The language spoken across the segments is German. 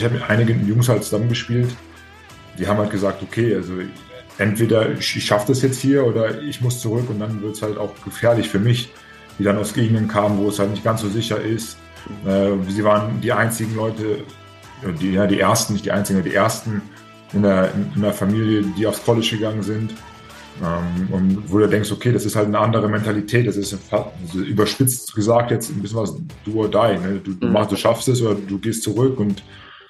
ich habe mit einigen Jungs halt zusammengespielt, die haben halt gesagt, okay, also entweder ich, schaffe das jetzt hier oder ich muss zurück und dann wird es halt auch gefährlich für mich, die dann aus Gegenden kamen, wo es halt nicht ganz so sicher ist. Äh, sie waren die einzigen Leute, die, ja, die ersten, nicht die einzigen, die ersten in der, in der Familie, die aufs College gegangen sind. Ähm, und wo du denkst, okay, das ist halt eine andere Mentalität, das ist also überspitzt gesagt jetzt ein bisschen was do or die. Ne? Du, du, mhm. machst, du schaffst es oder du gehst zurück und,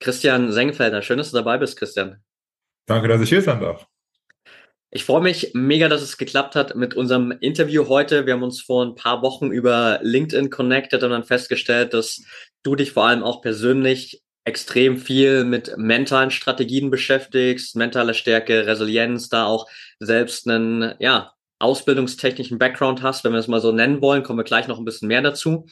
Christian Sengfelder. Schön, dass du dabei bist, Christian. Danke, dass ich hier sein darf. Ich freue mich mega, dass es geklappt hat mit unserem Interview heute. Wir haben uns vor ein paar Wochen über LinkedIn connected und dann festgestellt, dass du dich vor allem auch persönlich extrem viel mit mentalen Strategien beschäftigst, mentale Stärke, Resilienz, da auch selbst einen, ja, ausbildungstechnischen Background hast, wenn wir es mal so nennen wollen, kommen wir gleich noch ein bisschen mehr dazu.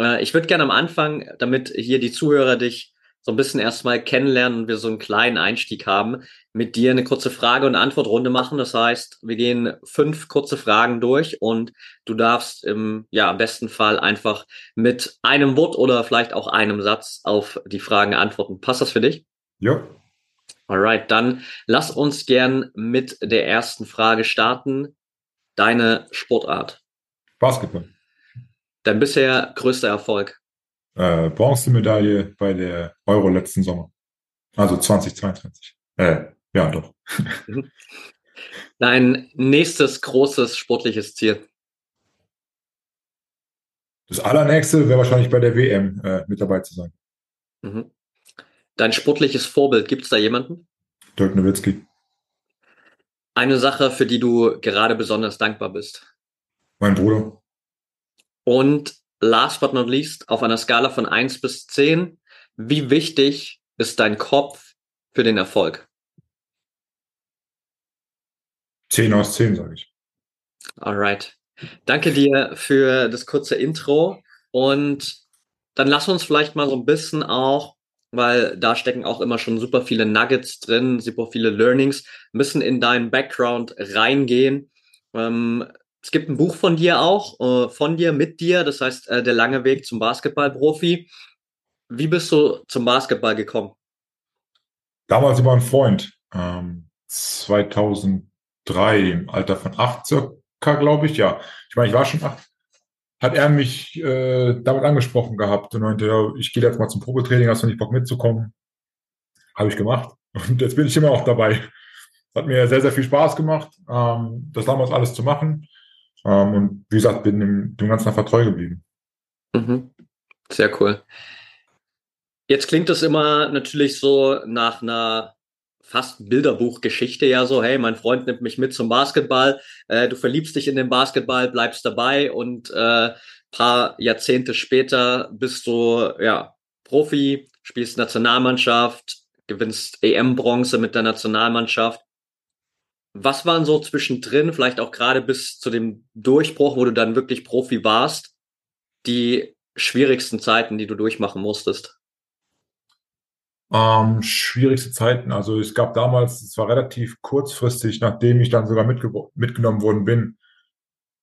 Äh, ich würde gerne am Anfang, damit hier die Zuhörer dich so ein bisschen erstmal kennenlernen und wir so einen kleinen Einstieg haben, mit dir eine kurze Frage- und Antwortrunde machen. Das heißt, wir gehen fünf kurze Fragen durch und du darfst im, ja, am besten Fall einfach mit einem Wort oder vielleicht auch einem Satz auf die Fragen antworten. Passt das für dich? Ja. Alright, dann lass uns gern mit der ersten Frage starten. Deine Sportart? Basketball. Dein bisher größter Erfolg? Äh, Bronzemedaille bei der Euro letzten Sommer. Also 2022. Äh, ja, doch. Mhm. Dein nächstes großes sportliches Ziel? Das allernächste wäre wahrscheinlich bei der WM äh, mit dabei zu sein. Mhm. Dein sportliches Vorbild, gibt es da jemanden? Dirk Nowitzki. Eine Sache, für die du gerade besonders dankbar bist? Mein Bruder. Und last but not least, auf einer Skala von eins bis zehn, wie wichtig ist dein Kopf für den Erfolg? Zehn aus zehn, sage ich. Alright. Danke dir für das kurze Intro und dann lass uns vielleicht mal so ein bisschen auch, weil da stecken auch immer schon super viele Nuggets drin, super viele Learnings, ein bisschen in deinen Background reingehen. Ähm, es gibt ein Buch von dir auch, äh, von dir, mit dir, das heißt äh, Der lange Weg zum Basketballprofi. Wie bist du zum Basketball gekommen? Damals über einen Freund, ähm, 2003, im Alter von acht circa, glaube ich, ja. Ich meine, ich war schon acht. Hat er mich äh, damit angesprochen gehabt und meinte, ja, ich gehe jetzt mal zum Probetraining, hast du nicht Bock mitzukommen? Habe ich gemacht. Und jetzt bin ich immer auch dabei. Hat mir sehr, sehr viel Spaß gemacht, ähm, das damals alles zu machen. Ähm, und wie gesagt, bin dem, dem Ganzen einfach treu geblieben. Mhm. Sehr cool. Jetzt klingt das immer natürlich so nach einer fast Bilderbuchgeschichte ja so, hey, mein Freund nimmt mich mit zum Basketball, äh, du verliebst dich in den Basketball, bleibst dabei und äh, paar Jahrzehnte später bist du ja Profi, spielst Nationalmannschaft, gewinnst EM-Bronze mit der Nationalmannschaft. Was waren so zwischendrin, vielleicht auch gerade bis zu dem Durchbruch, wo du dann wirklich Profi warst, die schwierigsten Zeiten, die du durchmachen musstest? Ähm, schwierigste Zeiten. Also es gab damals, es war relativ kurzfristig, nachdem ich dann sogar mitge mitgenommen worden bin,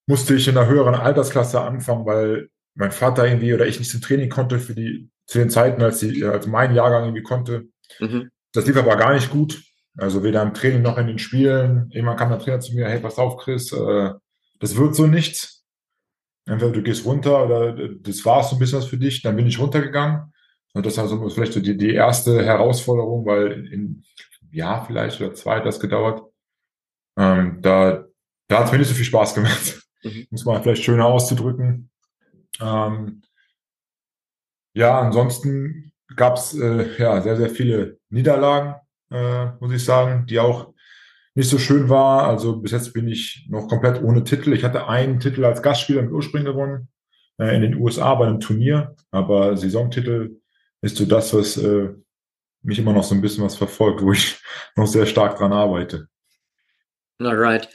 musste ich in einer höheren Altersklasse anfangen, weil mein Vater irgendwie oder ich nicht zum Training konnte für die zu den Zeiten, als, die, als mein Jahrgang irgendwie konnte. Mhm. Das lief aber gar nicht gut. Also weder im Training noch in den Spielen. Irgendwann kam der Trainer zu mir, hey, pass auf, Chris, äh, das wird so nichts. Entweder du gehst runter oder das war so ein bisschen was für dich. Dann bin ich runtergegangen. Und das war so vielleicht so die, die erste Herausforderung, weil in, in Jahr vielleicht oder zwei hat das gedauert. Ähm, da da hat es mir nicht so viel Spaß gemacht. Mhm. Muss man vielleicht schöner auszudrücken. Ähm, ja, ansonsten gab es äh, ja, sehr, sehr viele Niederlagen, äh, muss ich sagen, die auch nicht so schön war. Also bis jetzt bin ich noch komplett ohne Titel. Ich hatte einen Titel als Gastspieler im Ursprung gewonnen, äh, in den USA bei einem Turnier, aber Saisontitel ist so das, was äh, mich immer noch so ein bisschen was verfolgt, wo ich noch sehr stark dran arbeite. Alright.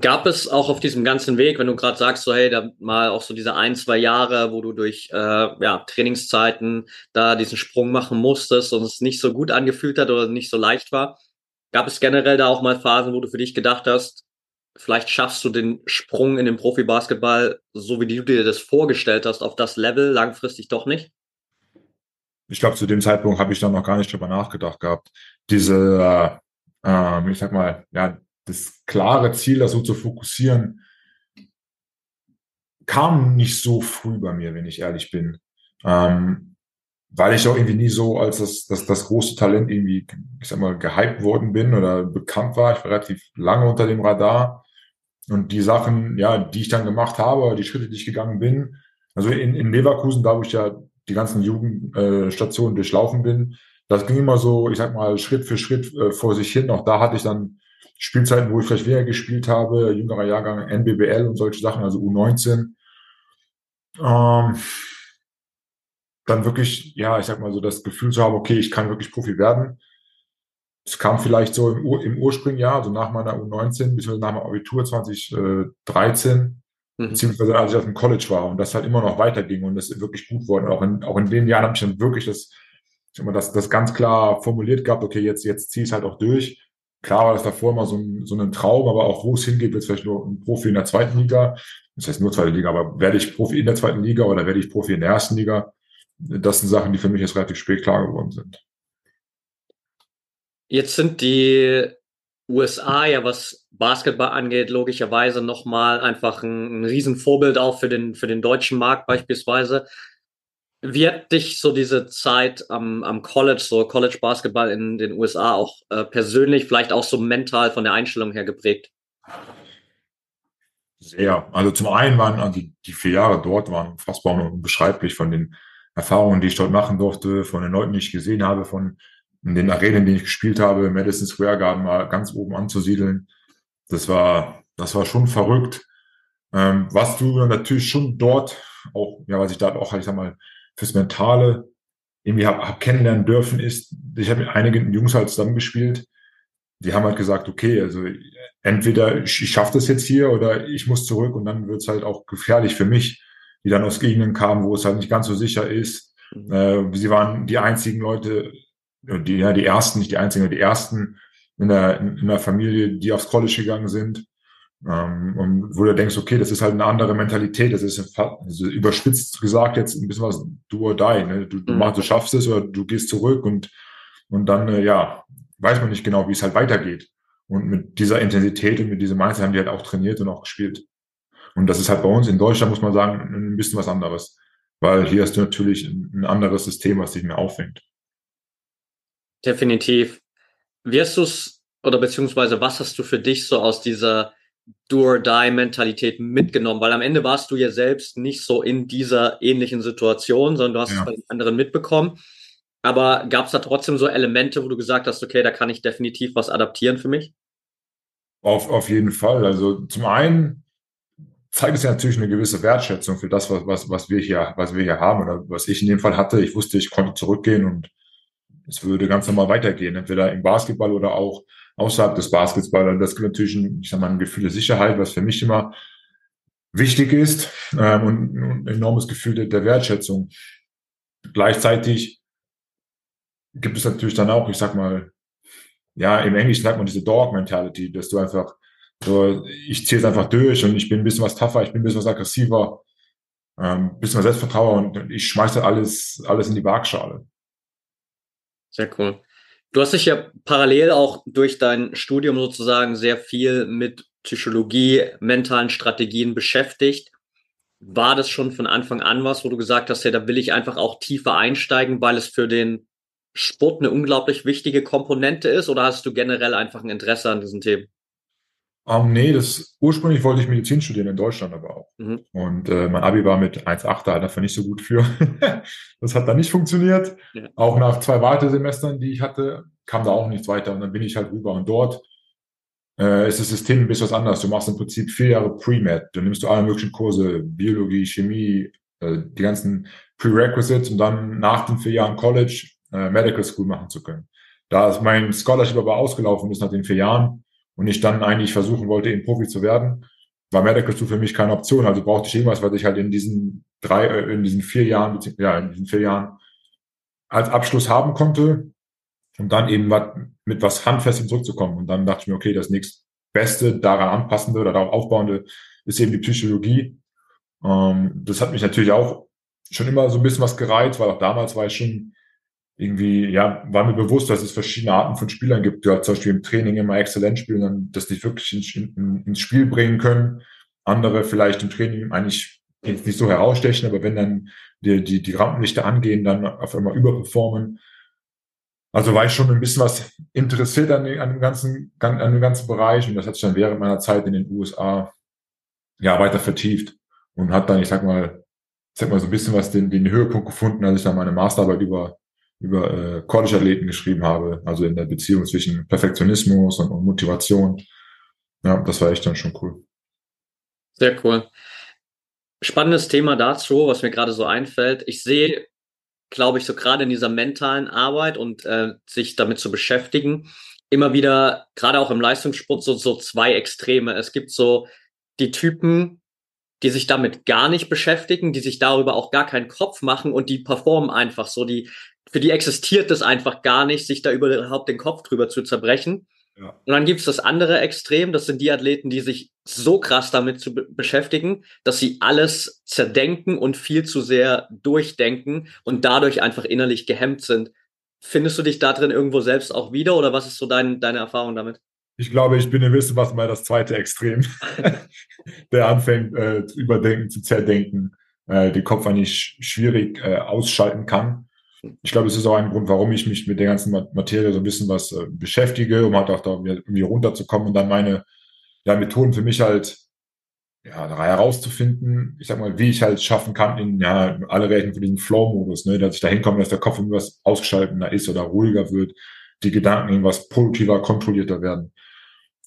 Gab es auch auf diesem ganzen Weg, wenn du gerade sagst, so hey, da mal auch so diese ein, zwei Jahre, wo du durch äh, ja, Trainingszeiten da diesen Sprung machen musstest und es nicht so gut angefühlt hat oder nicht so leicht war, gab es generell da auch mal Phasen, wo du für dich gedacht hast, vielleicht schaffst du den Sprung in den Profibasketball, so wie du dir das vorgestellt hast, auf das Level langfristig doch nicht? Ich glaube, zu dem Zeitpunkt habe ich da noch gar nicht drüber nachgedacht gehabt. Diese, äh, äh, ich sag mal, ja, das klare Ziel, das so zu fokussieren, kam nicht so früh bei mir, wenn ich ehrlich bin. Ähm, weil ich auch irgendwie nie so als das, das, das große Talent irgendwie, ich sag mal, gehypt worden bin oder bekannt war. Ich war relativ lange unter dem Radar. Und die Sachen, ja, die ich dann gemacht habe, die Schritte, die ich gegangen bin, also in, in Leverkusen, da wo ich ja die ganzen Jugendstationen äh, durchlaufen bin, das ging immer so, ich sag mal, Schritt für Schritt äh, vor sich hin. Auch da hatte ich dann Spielzeiten, wo ich vielleicht weniger gespielt habe, jüngerer Jahrgang, NBBL und solche Sachen, also U19. Ähm, dann wirklich, ja, ich sag mal so, das Gefühl zu haben, okay, ich kann wirklich Profi werden. Es kam vielleicht so im, Ur im Ursprungjahr, also nach meiner U19, beziehungsweise nach meinem Abitur 2013, mhm. beziehungsweise als ich auf dem College war und das halt immer noch weiterging und das wirklich gut wurde. Und auch in, auch in den Jahren habe ich dann wirklich das, ich sag mal, das, das ganz klar formuliert gehabt, okay, jetzt, jetzt zieh es halt auch durch Klar war das davor immer so ein, so ein Traum, aber auch wo es hingeht, wird es vielleicht nur ein Profi in der zweiten Liga. Das heißt nur zweite Liga, aber werde ich Profi in der zweiten Liga oder werde ich Profi in der ersten Liga? Das sind Sachen, die für mich jetzt relativ spät klar geworden sind. Jetzt sind die USA ja, was Basketball angeht, logischerweise nochmal einfach ein, ein Riesenvorbild auch für den, für den deutschen Markt beispielsweise. Wie hat dich so diese Zeit am, am College, so College Basketball in den USA auch äh, persönlich, vielleicht auch so mental von der Einstellung her geprägt? Sehr. Also zum einen waren also die vier Jahre dort waren unfassbar und unbeschreiblich von den Erfahrungen, die ich dort machen durfte, von den Leuten, die ich gesehen habe, von den Arenen, denen ich gespielt habe, Madison Square Garden mal ganz oben anzusiedeln. Das war, das war schon verrückt. Ähm, was du natürlich schon dort auch, ja, was ich da auch, ich sag mal, fürs Mentale irgendwie habe hab kennenlernen dürfen, ist, ich habe mit einigen Jungs halt zusammengespielt, die haben halt gesagt, okay, also entweder ich, ich schaffe das jetzt hier oder ich muss zurück und dann wird es halt auch gefährlich für mich, die dann aus Gegenden kamen, wo es halt nicht ganz so sicher ist. Mhm. Äh, sie waren die einzigen Leute, die, ja, die ersten, nicht die einzigen, die ersten in der, in der Familie, die aufs College gegangen sind. Ähm, und wo du denkst, okay, das ist halt eine andere Mentalität, das ist also überspitzt gesagt jetzt ein bisschen was do or die. Ne? Du, du, mhm. machst, du schaffst es oder du gehst zurück und, und dann, äh, ja, weiß man nicht genau, wie es halt weitergeht. Und mit dieser Intensität und mit diesem Mindset haben die halt auch trainiert und auch gespielt. Und das ist halt bei uns in Deutschland, muss man sagen, ein bisschen was anderes. Weil hier hast du natürlich ein anderes System, was dich mehr auffängt. Definitiv. Wie hast du es, oder beziehungsweise was hast du für dich so aus dieser Do-or-Die-Mentalität mitgenommen? Weil am Ende warst du ja selbst nicht so in dieser ähnlichen Situation, sondern du hast ja. es bei den anderen mitbekommen. Aber gab es da trotzdem so Elemente, wo du gesagt hast, okay, da kann ich definitiv was adaptieren für mich? Auf, auf jeden Fall. Also zum einen zeigt es ja natürlich eine gewisse Wertschätzung für das, was, was, was wir hier, was wir hier haben oder was ich in dem Fall hatte. Ich wusste, ich konnte zurückgehen und es würde ganz normal weitergehen, entweder im Basketball oder auch außerhalb des Basketballs. Das gibt natürlich ein, ich sag mal, ein Gefühl der Sicherheit, was für mich immer wichtig ist ähm, und ein enormes Gefühl der, der Wertschätzung. Gleichzeitig gibt es natürlich dann auch, ich sag mal, ja, im Englischen sagt man diese Dog-Mentality, dass du einfach so, ich ziehe es einfach durch und ich bin ein bisschen was tougher, ich bin ein bisschen was aggressiver, ähm, ein bisschen was Selbstvertrauen und ich schmeiße alles, alles in die Waagschale. Sehr cool. Du hast dich ja parallel auch durch dein Studium sozusagen sehr viel mit Psychologie, mentalen Strategien beschäftigt. War das schon von Anfang an was, wo du gesagt hast, ja, da will ich einfach auch tiefer einsteigen, weil es für den Sport eine unglaublich wichtige Komponente ist? Oder hast du generell einfach ein Interesse an diesen Themen? Um, nee, das ursprünglich wollte ich Medizin studieren in Deutschland aber auch. Mhm. Und äh, mein Abi war mit 1,8 da dafür nicht so gut für. das hat dann nicht funktioniert. Ja. Auch nach zwei Wartesemestern, die ich hatte, kam da auch nichts weiter. Und dann bin ich halt rüber. Und dort äh, ist das System ein bisschen was anderes. Du machst im Prinzip vier Jahre Pre-Med. Dann nimmst du alle möglichen Kurse, Biologie, Chemie, äh, die ganzen Prerequisites, um dann nach den vier Jahren College äh, Medical School machen zu können. Da ist mein Scholarship aber ausgelaufen ist nach den vier Jahren und ich dann eigentlich versuchen wollte, eben Profi zu werden, war Medical für mich keine Option. Also brauchte ich irgendwas, was ich halt in diesen drei, äh, in diesen vier Jahren, ja, in diesen vier Jahren als Abschluss haben konnte, um dann eben mit was Handfestem zurückzukommen. Und dann dachte ich mir, okay, das nächstbeste daran anpassende oder darauf aufbauende ist eben die Psychologie. Ähm, das hat mich natürlich auch schon immer so ein bisschen was gereizt, weil auch damals war ich schon irgendwie, ja, war mir bewusst, dass es verschiedene Arten von Spielern gibt, die halt zum Beispiel im Training immer exzellent spielen und das nicht wirklich ins, in, ins Spiel bringen können. Andere vielleicht im Training eigentlich jetzt nicht so herausstechen, aber wenn dann die, die, die Rampenlichter angehen, dann auf einmal überperformen. Also war ich schon ein bisschen was interessiert an, an, dem ganzen, an dem ganzen Bereich und das hat sich dann während meiner Zeit in den USA ja weiter vertieft und hat dann, ich sag mal, ich sag mal so ein bisschen was den, den Höhepunkt gefunden, als ich dann meine Masterarbeit über über äh, College-Athleten geschrieben habe, also in der Beziehung zwischen Perfektionismus und, und Motivation. Ja, das war echt dann schon cool. Sehr cool. Spannendes Thema dazu, was mir gerade so einfällt. Ich sehe, glaube ich, so gerade in dieser mentalen Arbeit und äh, sich damit zu beschäftigen, immer wieder, gerade auch im Leistungssport, so, so zwei Extreme. Es gibt so die Typen, die sich damit gar nicht beschäftigen, die sich darüber auch gar keinen Kopf machen und die performen einfach so, die für die existiert es einfach gar nicht, sich da überhaupt den Kopf drüber zu zerbrechen. Ja. Und dann gibt's das andere Extrem, das sind die Athleten, die sich so krass damit zu be beschäftigen, dass sie alles zerdenken und viel zu sehr durchdenken und dadurch einfach innerlich gehemmt sind. Findest du dich da drin irgendwo selbst auch wieder oder was ist so dein, deine Erfahrung damit? Ich glaube, ich bin ein bisschen was mal das zweite Extrem, der anfängt äh, zu überdenken, zu zerdenken, äh, den Kopf eigentlich schwierig äh, ausschalten kann ich glaube, es ist auch ein Grund, warum ich mich mit der ganzen Materie so ein bisschen was äh, beschäftige, um halt auch da irgendwie runterzukommen und dann meine ja, Methoden für mich halt ja, herauszufinden, ich sag mal, wie ich halt schaffen kann, in ja, alle Rechten für diesen Flow-Modus, ne, dass ich da hinkomme, dass der Kopf irgendwas ausgeschalteter ist oder ruhiger wird, die Gedanken irgendwas produktiver, kontrollierter werden.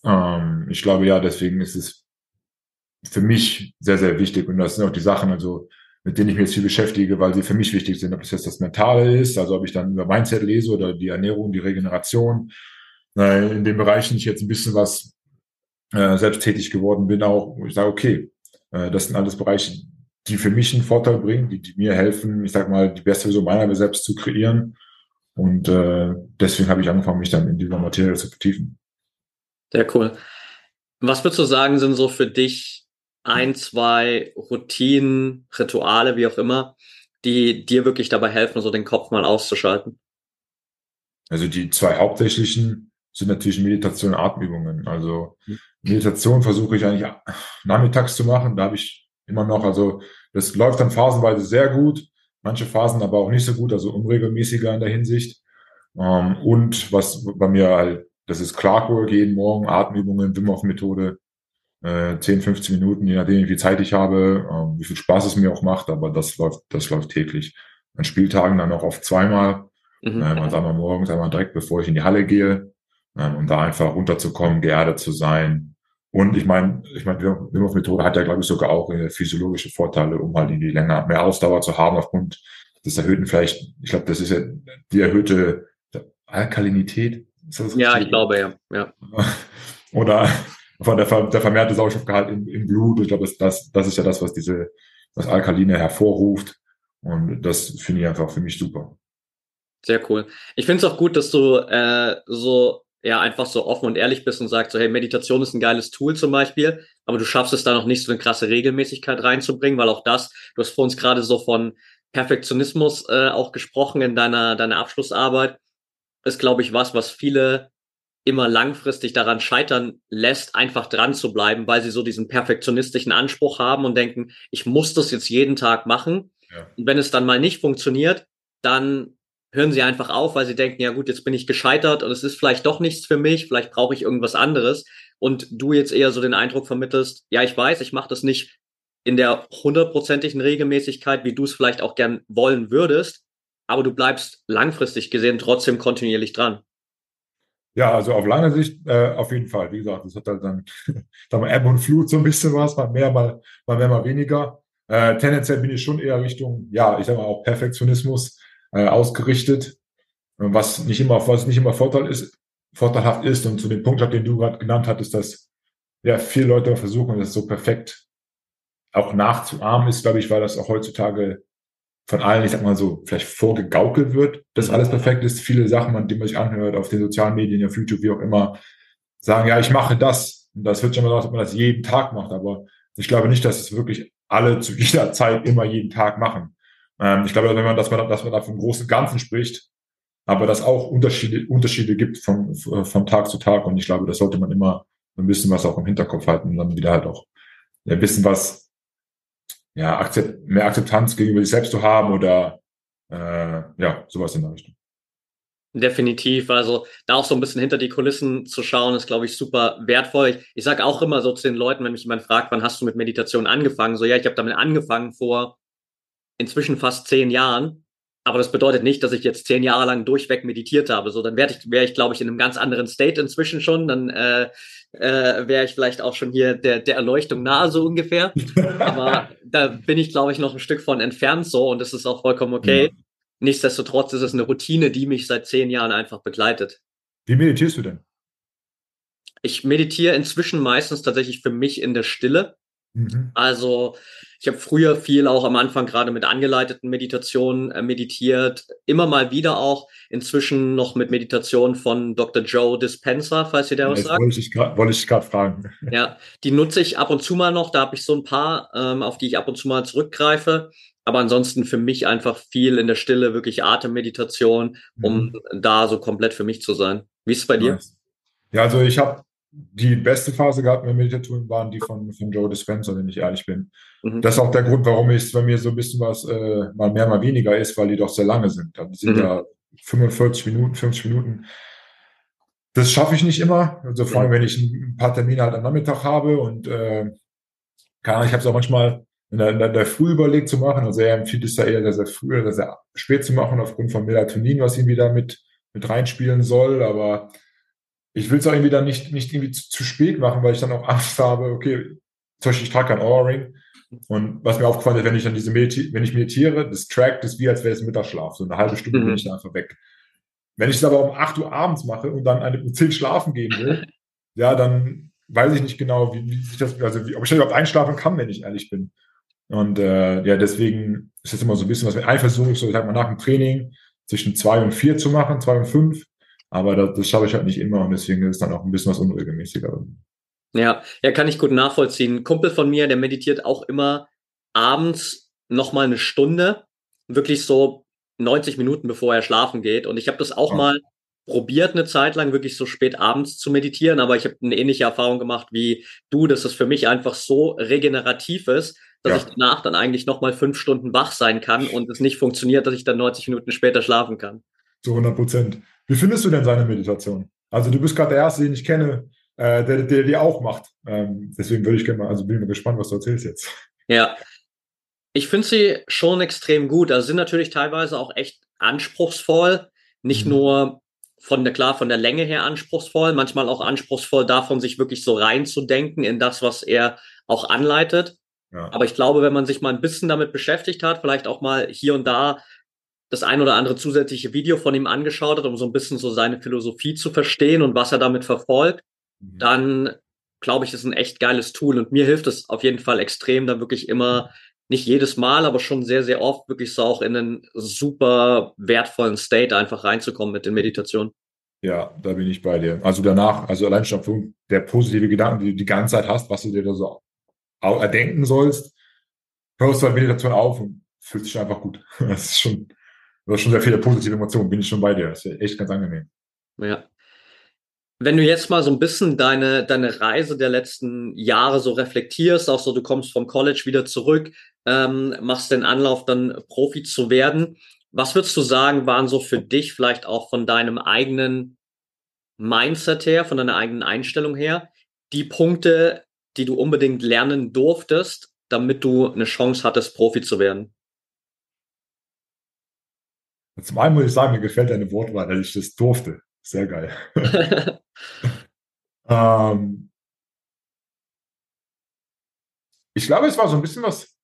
Ähm, ich glaube, ja, deswegen ist es für mich sehr, sehr wichtig und das sind auch die Sachen, also mit denen ich mich jetzt viel beschäftige, weil sie für mich wichtig sind. Ob das jetzt das Mentale ist, also ob ich dann über Mindset lese oder die Ernährung, die Regeneration. In den Bereichen ich jetzt ein bisschen was äh, selbsttätig geworden bin, auch, wo ich sage, okay, äh, das sind alles Bereiche, die für mich einen Vorteil bringen, die, die mir helfen, ich sag mal, die beste Version meiner selbst zu kreieren. Und äh, deswegen habe ich angefangen, mich dann in dieser Materie zu vertiefen. Sehr cool. Was würdest du sagen, sind so für dich ein, zwei Routinen, Rituale, wie auch immer, die dir wirklich dabei helfen, so den Kopf mal auszuschalten? Also die zwei hauptsächlichen sind natürlich Meditation und Atemübungen. Also mhm. Meditation versuche ich eigentlich nachmittags zu machen. Da habe ich immer noch, also das läuft dann phasenweise sehr gut, manche Phasen aber auch nicht so gut, also unregelmäßiger in der Hinsicht. Ähm, und was bei mir halt, das ist Clarkwork jeden Morgen, Atemübungen, Wim Hof Methode, äh, 10, 15 Minuten, je nachdem, wie viel Zeit ich habe, ähm, wie viel Spaß es mir auch macht, aber das läuft, das läuft täglich. An Spieltagen dann auch oft zweimal, mhm. ähm, also einmal morgens, einmal direkt, bevor ich in die Halle gehe, ähm, um da einfach runterzukommen, geerdet zu sein. Und ich meine, ich meine, Methode hat ja, glaube ich, sogar auch äh, physiologische Vorteile, um halt die länger mehr Ausdauer zu haben aufgrund des erhöhten vielleicht, ich glaube, das ist ja die erhöhte Alkalinität. ja, ich glaube, ja. ja. Oder von der, der vermehrte Sauerstoffgehalt im, im Blut. Ich glaube, das, das, ist ja das, was diese, was Alkaline hervorruft. Und das finde ich einfach für mich super. Sehr cool. Ich finde es auch gut, dass du äh, so ja einfach so offen und ehrlich bist und sagst so, hey, Meditation ist ein geiles Tool zum Beispiel, aber du schaffst es da noch nicht so eine krasse Regelmäßigkeit reinzubringen, weil auch das, du hast vor uns gerade so von Perfektionismus äh, auch gesprochen in deiner, deiner Abschlussarbeit, ist, glaube ich, was, was viele immer langfristig daran scheitern lässt, einfach dran zu bleiben, weil sie so diesen perfektionistischen Anspruch haben und denken, ich muss das jetzt jeden Tag machen. Ja. Und wenn es dann mal nicht funktioniert, dann hören sie einfach auf, weil sie denken, ja gut, jetzt bin ich gescheitert und es ist vielleicht doch nichts für mich, vielleicht brauche ich irgendwas anderes. Und du jetzt eher so den Eindruck vermittelst, ja, ich weiß, ich mache das nicht in der hundertprozentigen Regelmäßigkeit, wie du es vielleicht auch gern wollen würdest, aber du bleibst langfristig gesehen trotzdem kontinuierlich dran. Ja, also auf lange Sicht äh, auf jeden Fall. Wie gesagt, das hat halt dann, dann Ebb und Flut so ein bisschen was, mal mehr, mal, mal mehr, mal weniger. Äh, tendenziell bin ich schon eher Richtung, ja, ich sag mal auch Perfektionismus äh, ausgerichtet, was nicht immer, was nicht immer Vorteil ist, vorteilhaft ist und zu dem Punkt, den du gerade genannt hattest, dass ja viele Leute versuchen, das so perfekt auch nachzuahmen ist, glaube ich, weil das auch heutzutage von allen, ich sag mal so, vielleicht vorgegaukelt wird, dass alles perfekt ist. Viele Sachen, an denen man sich anhört, auf den sozialen Medien, auf YouTube, wie auch immer, sagen, ja, ich mache das. Und das wird schon mal dass man das jeden Tag macht. Aber ich glaube nicht, dass es wirklich alle zu jeder Zeit immer jeden Tag machen. Ähm, ich glaube, wenn man, dass man, dass man da vom großen Ganzen spricht, aber dass auch Unterschiede, Unterschiede gibt von, von Tag zu Tag. Und ich glaube, das sollte man immer ein bisschen was auch im Hinterkopf halten und dann wieder halt auch ja, wissen, was, ja, Akzept, mehr Akzeptanz gegenüber sich selbst zu haben oder äh, ja, sowas in der Richtung. Definitiv. Also da auch so ein bisschen hinter die Kulissen zu schauen, ist, glaube ich, super wertvoll. Ich, ich sage auch immer so zu den Leuten, wenn mich jemand fragt, wann hast du mit Meditation angefangen? So, ja, ich habe damit angefangen vor inzwischen fast zehn Jahren. Aber das bedeutet nicht, dass ich jetzt zehn Jahre lang durchweg meditiert habe. So, dann wäre ich, wäre ich, glaube ich, in einem ganz anderen State inzwischen schon. Dann äh, äh, wäre ich vielleicht auch schon hier der, der Erleuchtung nahe, so ungefähr. Aber da bin ich, glaube ich, noch ein Stück von entfernt so und das ist auch vollkommen okay. Ja. Nichtsdestotrotz ist es eine Routine, die mich seit zehn Jahren einfach begleitet. Wie meditierst du denn? Ich meditiere inzwischen meistens tatsächlich für mich in der Stille. Mhm. Also ich habe früher viel auch am Anfang gerade mit angeleiteten Meditationen äh, meditiert, immer mal wieder auch inzwischen noch mit Meditationen von Dr. Joe Dispenza, falls ihr der was sagt. Wollte ich wollte gerade fragen. Ja, die nutze ich ab und zu mal noch. Da habe ich so ein paar, ähm, auf die ich ab und zu mal zurückgreife. Aber ansonsten für mich einfach viel in der Stille, wirklich Atemmeditation, um mhm. da so komplett für mich zu sein. Wie ist es bei dir? Ja, also ich habe die beste Phase gehabt mit Meditation waren die von, von Joe Dispenza, wenn ich ehrlich bin. Mhm. Das ist auch der Grund, warum es bei mir so ein bisschen was äh, mal mehr, mal weniger ist, weil die doch sehr lange sind. Die sind mhm. ja 45 Minuten, 50 Minuten. Das schaffe ich nicht immer. Also vor allem, mhm. wenn ich ein paar Termine halt am Nachmittag habe und äh, keine Ahnung, ich habe es auch manchmal in der, in der Früh überlegt zu machen. Also er empfiehlt es da eher sehr, sehr früh oder sehr spät zu machen, aufgrund von Melatonin, was irgendwie da mit, mit reinspielen soll. Aber ich will es auch irgendwie dann nicht, nicht irgendwie zu, zu, spät machen, weil ich dann auch Angst habe, okay, zum Beispiel ich trage kein Ohrring. Und was mir aufgefallen ist, wenn ich dann diese Mediti wenn ich meditiere, das trackt ist wie als wäre es Mittagsschlaf. So eine halbe Stunde mhm. bin ich dann einfach weg. Wenn ich es aber um 8 Uhr abends mache und dann eine um 10 schlafen gehen will, ja, dann weiß ich nicht genau, wie, wie sich das, also wie, ob ich überhaupt einschlafen kann, wenn ich ehrlich bin. Und äh, ja, deswegen ist das immer so ein bisschen was wir einfach versuchen, so ich sag mal nach dem Training zwischen zwei und vier zu machen, zwei und fünf. Aber das, das schaffe ich halt nicht immer und deswegen ist dann auch ein bisschen was unregelmäßiger. Ja, ja, kann ich gut nachvollziehen. Ein Kumpel von mir, der meditiert auch immer abends nochmal eine Stunde, wirklich so 90 Minuten, bevor er schlafen geht. Und ich habe das auch ja. mal probiert, eine Zeit lang wirklich so spät abends zu meditieren, aber ich habe eine ähnliche Erfahrung gemacht wie du, dass es für mich einfach so regenerativ ist, dass ja. ich danach dann eigentlich nochmal fünf Stunden wach sein kann und es nicht funktioniert, dass ich dann 90 Minuten später schlafen kann. Zu 100 Prozent. Wie findest du denn seine Meditation? Also du bist gerade der Erste, den ich kenne, äh, der, der die auch macht. Ähm, deswegen würde ich gerne mal, also bin ich mal gespannt, was du erzählst jetzt. Ja, ich finde sie schon extrem gut. Also sind natürlich teilweise auch echt anspruchsvoll. Nicht mhm. nur von der, klar, von der Länge her anspruchsvoll, manchmal auch anspruchsvoll davon, sich wirklich so reinzudenken in das, was er auch anleitet. Ja. Aber ich glaube, wenn man sich mal ein bisschen damit beschäftigt hat, vielleicht auch mal hier und da das ein oder andere zusätzliche Video von ihm angeschaut hat, um so ein bisschen so seine Philosophie zu verstehen und was er damit verfolgt, mhm. dann glaube ich, ist ein echt geiles Tool und mir hilft es auf jeden Fall extrem, da wirklich immer nicht jedes Mal, aber schon sehr, sehr oft wirklich so auch in einen super wertvollen State einfach reinzukommen mit den Meditationen. Ja, da bin ich bei dir. Also danach, also allein schon der positive Gedanken, die du die ganze Zeit hast, was du dir da so erdenken sollst, hörst du halt Meditation auf und fühlt sich einfach gut. Das ist schon, Du hast schon sehr viele positive Emotionen, bin ich schon bei dir. Das ist echt ganz angenehm. Ja. Wenn du jetzt mal so ein bisschen deine, deine Reise der letzten Jahre so reflektierst, auch so, du kommst vom College wieder zurück, ähm, machst den Anlauf, dann Profi zu werden. Was würdest du sagen, waren so für dich vielleicht auch von deinem eigenen Mindset her, von deiner eigenen Einstellung her, die Punkte, die du unbedingt lernen durftest, damit du eine Chance hattest, Profi zu werden? Zum einen muss ich sagen, mir gefällt deine Wortwahl, dass ich das durfte. Sehr geil. ähm, ich glaube, es war so ein bisschen was.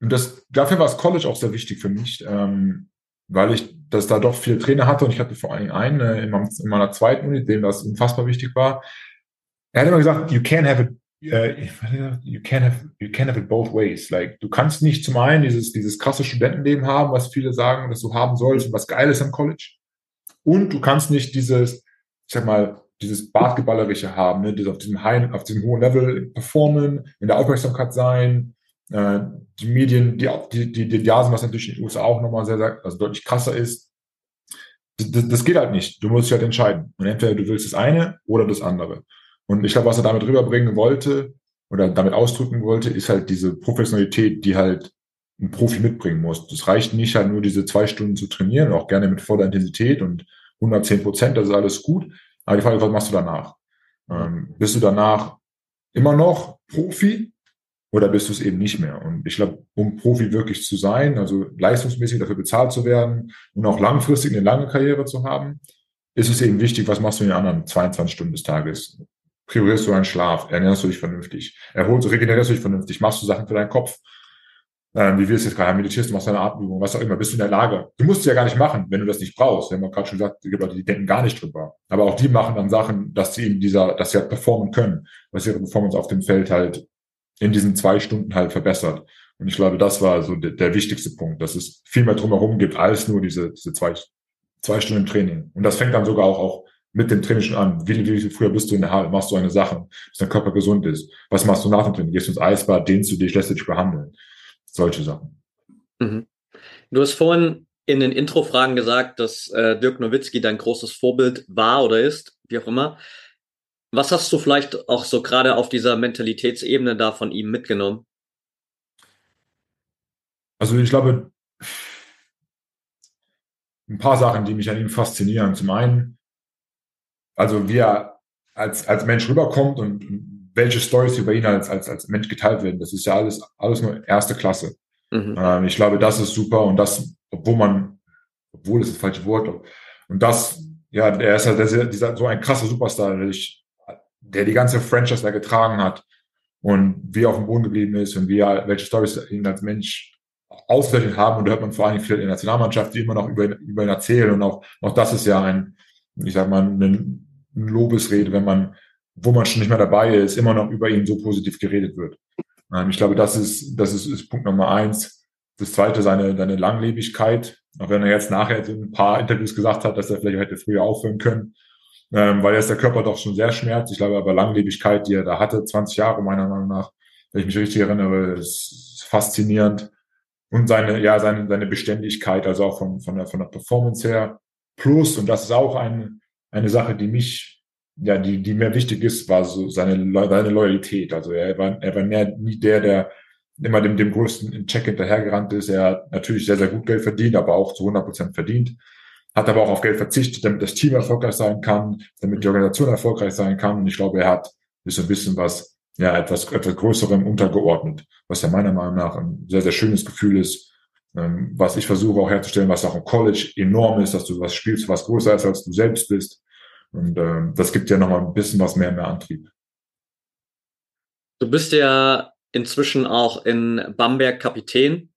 Und das, dafür war das College auch sehr wichtig für mich, ähm, weil ich das da doch viele Trainer hatte und ich hatte vor allem einen äh, in, meinem, in, meiner zweiten Uni, dem das unfassbar wichtig war. Er hat immer gesagt, you can't have it, uh, you can't have, you can't have it both ways. Like, du kannst nicht zum einen dieses, dieses krasse Studentenleben haben, was viele sagen, dass du haben sollst und was geil ist am College. Und du kannst nicht dieses, ich sag mal, dieses Basketballerische haben, ne, auf diesem high, auf diesem hohen Level performen, in der Aufmerksamkeit sein, äh, die Medien, die, die, die, die Jasen, was natürlich in den USA auch nochmal sehr, sehr, also deutlich krasser ist. Das, das geht halt nicht. Du musst dich halt entscheiden. Und entweder du willst das eine oder das andere. Und ich glaube, was er damit rüberbringen wollte oder damit ausdrücken wollte, ist halt diese Professionalität, die halt ein Profi mitbringen muss. Das reicht nicht halt nur diese zwei Stunden zu trainieren, auch gerne mit voller Intensität und 110 Prozent, das ist alles gut. Aber die Frage ist, was machst du danach? Ähm, bist du danach immer noch Profi oder bist du es eben nicht mehr? Und ich glaube, um Profi wirklich zu sein, also leistungsmäßig dafür bezahlt zu werden und auch langfristig eine lange Karriere zu haben, ist es eben wichtig, was machst du in den anderen 22 Stunden des Tages? Priorisierst du deinen Schlaf? Ernährst du dich vernünftig? Erholst, regenerierst du dich vernünftig? Machst du Sachen für deinen Kopf? ähm, wie wir es jetzt gerade haben, meditierst, du machst deine Atemübung, was auch immer, bist du in der Lage. Du musst es ja gar nicht machen, wenn du das nicht brauchst. Wir haben ja gerade schon gesagt, es Leute, die denken gar nicht drüber. Aber auch die machen dann Sachen, dass sie in dieser, dass sie halt performen können, was ihre Performance auf dem Feld halt in diesen zwei Stunden halt verbessert. Und ich glaube, das war so der, der wichtigste Punkt, dass es viel mehr drumherum gibt als nur diese, diese zwei, zwei Stunden Training. Und das fängt dann sogar auch, auch mit dem Training schon an. Wie, wie früher bist du in der Halle? Machst du eine Sache, dass dein Körper gesund ist? Was machst du nach dem Training? Gehst du ins Eisbad, dehnst du dich, lässt du dich behandeln? solche Sachen. Mhm. Du hast vorhin in den Intro-Fragen gesagt, dass äh, Dirk Nowitzki dein großes Vorbild war oder ist, wie auch immer. Was hast du vielleicht auch so gerade auf dieser Mentalitätsebene da von ihm mitgenommen? Also ich glaube, ein paar Sachen, die mich an ihm faszinieren. Zum einen, also wie er als, als Mensch rüberkommt und welche Stories über ihn als, als, als Mensch geteilt werden. Das ist ja alles, alles nur erste Klasse. Mhm. Ähm, ich glaube, das ist super und das, obwohl man, obwohl das ist das falsche Wort, und das, ja, er ist halt dieser, dieser, so ein krasser Superstar, der, ich, der die ganze Franchise da getragen hat und wie er auf dem Boden geblieben ist und wie er, welche Stories ihn als Mensch ausgerechnet haben und da hört man vor allem viel in der Nationalmannschaft, die immer noch über ihn, über ihn erzählen und auch, auch das ist ja ein, ich sag mal, ein, ein Lobesrede, wenn man wo man schon nicht mehr dabei ist, immer noch über ihn so positiv geredet wird. Ähm, ich glaube, das ist, das ist, ist Punkt Nummer eins. Das zweite, seine, seine Langlebigkeit. Auch wenn er jetzt nachher in ein paar Interviews gesagt hat, dass er vielleicht hätte früher aufhören können, ähm, weil jetzt der Körper doch schon sehr schmerzt. Ich glaube aber Langlebigkeit, die er da hatte, 20 Jahre meiner Meinung nach, wenn ich mich richtig erinnere, ist faszinierend. Und seine, ja, seine, seine Beständigkeit, also auch von, von der, von der Performance her. Plus, und das ist auch ein, eine Sache, die mich ja, die, die mir wichtig ist, war so seine, seine Loyalität. Also er war, er war mehr, nie der, der immer dem, dem größten Check hinterhergerannt ist. Er hat natürlich sehr, sehr gut Geld verdient, aber auch zu 100 Prozent verdient. Hat aber auch auf Geld verzichtet, damit das Team erfolgreich sein kann, damit die Organisation erfolgreich sein kann. Und ich glaube, er hat ist so ein bisschen was, ja, etwas, etwas Größerem untergeordnet, was ja meiner Meinung nach ein sehr, sehr schönes Gefühl ist, was ich versuche auch herzustellen, was auch im College enorm ist, dass du was spielst, was größer ist, als du selbst bist und äh, das gibt ja nochmal ein bisschen was mehr, mehr Antrieb. Du bist ja inzwischen auch in Bamberg Kapitän.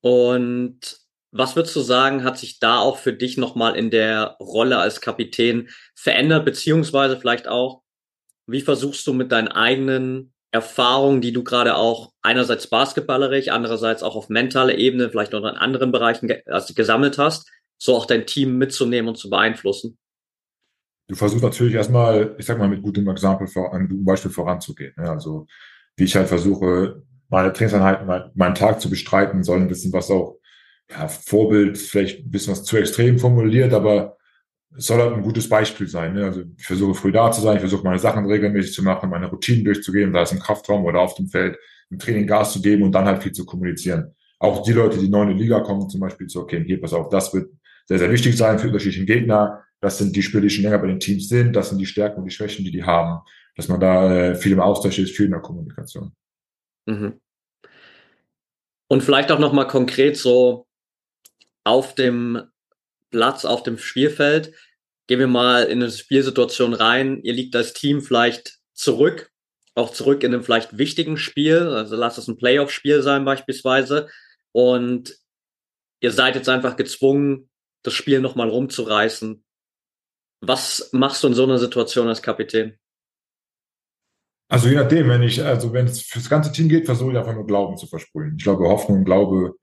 Und was würdest du sagen, hat sich da auch für dich nochmal in der Rolle als Kapitän verändert, beziehungsweise vielleicht auch, wie versuchst du mit deinen eigenen Erfahrungen, die du gerade auch einerseits basketballerisch, andererseits auch auf mentaler Ebene, vielleicht noch in anderen Bereichen also gesammelt hast, so auch dein Team mitzunehmen und zu beeinflussen? du versuchst natürlich erstmal, ich sag mal, mit gutem Exempel, mit gutem Beispiel voranzugehen. Ja, also wie ich halt versuche, meine Trainingseinheiten, meinen Tag zu bestreiten, soll ein bisschen was auch, ja, Vorbild, vielleicht ein bisschen was zu extrem formuliert, aber es soll halt ein gutes Beispiel sein. Ne? Also ich versuche früh da zu sein, ich versuche meine Sachen regelmäßig zu machen, meine Routinen durchzugehen, sei es im Kraftraum oder auf dem Feld, im Training Gas zu geben und dann halt viel zu kommunizieren. auch die Leute, die neu in die Liga kommen, zum Beispiel so, okay, hier, pass auf, das wird sehr, sehr wichtig sein für unterschiedliche Gegner. Das sind die Spieler, die schon länger bei den Teams sind. Das sind die Stärken und die Schwächen, die die haben. Dass man da äh, viel im Austausch ist, viel in der Kommunikation. Mhm. Und vielleicht auch nochmal konkret so auf dem Platz, auf dem Spielfeld. Gehen wir mal in eine Spielsituation rein. Ihr liegt als Team vielleicht zurück, auch zurück in einem vielleicht wichtigen Spiel. Also lasst es ein Playoff-Spiel sein beispielsweise. Und ihr seid jetzt einfach gezwungen, das Spiel nochmal rumzureißen. Was machst du in so einer Situation als Kapitän? Also je nachdem, wenn ich, also wenn es fürs ganze Team geht, versuche ich einfach nur Glauben zu versprühen. Ich glaube, Hoffnung, Glaube,